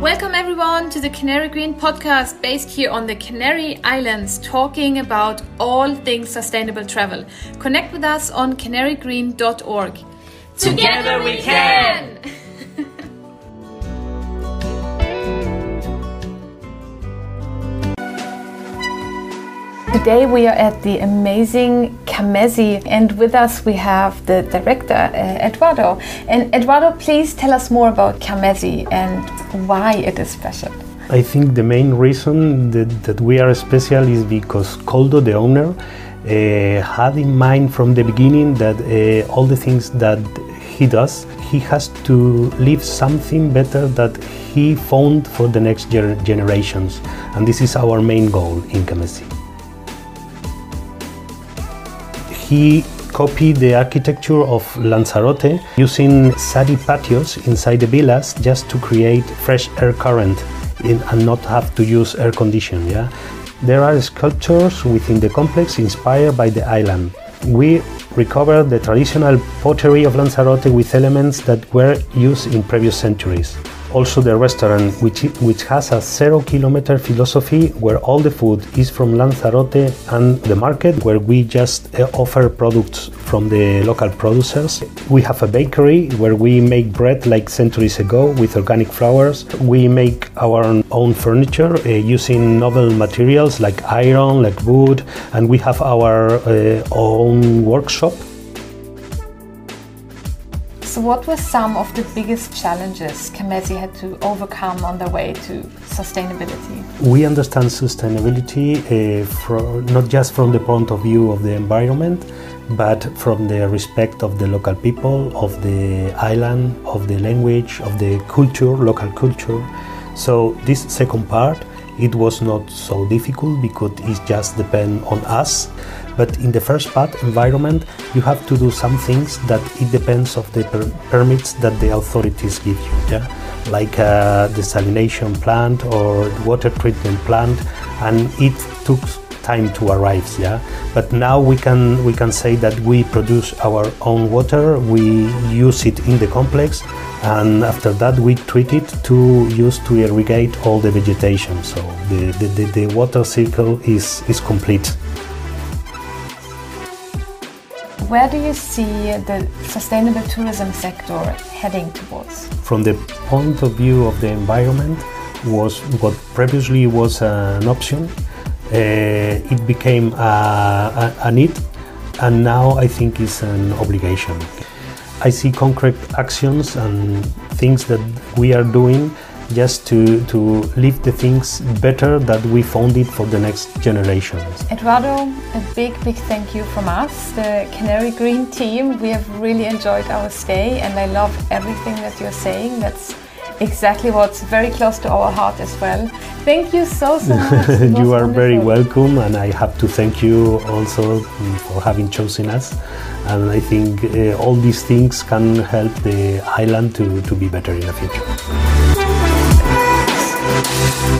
Welcome everyone to the Canary Green podcast based here on the Canary Islands talking about all things sustainable travel. Connect with us on canarygreen.org. Together we can! Today we are at the amazing Kamezí and with us we have the director uh, Eduardo. And Eduardo, please tell us more about Kamezí and why it is special. I think the main reason that, that we are special is because Koldo, the owner, uh, had in mind from the beginning that uh, all the things that he does, he has to leave something better that he found for the next ger generations. And this is our main goal in Kamezí. He copied the architecture of Lanzarote using sari patios inside the villas just to create fresh air current and not have to use air condition. Yeah, there are sculptures within the complex inspired by the island. We recovered the traditional pottery of Lanzarote with elements that were used in previous centuries also the restaurant, which, which has a zero kilometer philosophy where all the food is from Lanzarote and the market where we just uh, offer products from the local producers. We have a bakery where we make bread like centuries ago with organic flours. We make our own furniture uh, using novel materials like iron, like wood, and we have our uh, own workshop so, what were some of the biggest challenges Kamezí had to overcome on the way to sustainability? We understand sustainability uh, for, not just from the point of view of the environment, but from the respect of the local people, of the island, of the language, of the culture, local culture. So, this second part, it was not so difficult because it just depends on us but in the first part, environment, you have to do some things that it depends of the per permits that the authorities give you. Yeah, like uh, desalination plant or water treatment plant, and it took time to arrive yeah? But now we can we can say that we produce our own water we use it in the complex and after that we treat it to use to irrigate all the vegetation. So the, the, the, the water cycle is is complete where do you see the sustainable tourism sector heading towards? From the point of view of the environment, was what previously was an option. Uh, it became a, a, a need, and now I think it's an obligation. I see concrete actions and things that we are doing just to, to leave the things better that we found it for the next generations. Eduardo, a big, big thank you from us, the Canary Green team. We have really enjoyed our stay and I love everything that you're saying. That's exactly what's very close to our heart as well. Thank you so, so much. you are wonderful. very welcome, and I have to thank you also for having chosen us. And I think uh, all these things can help the island to, to be better in the future. Thank you.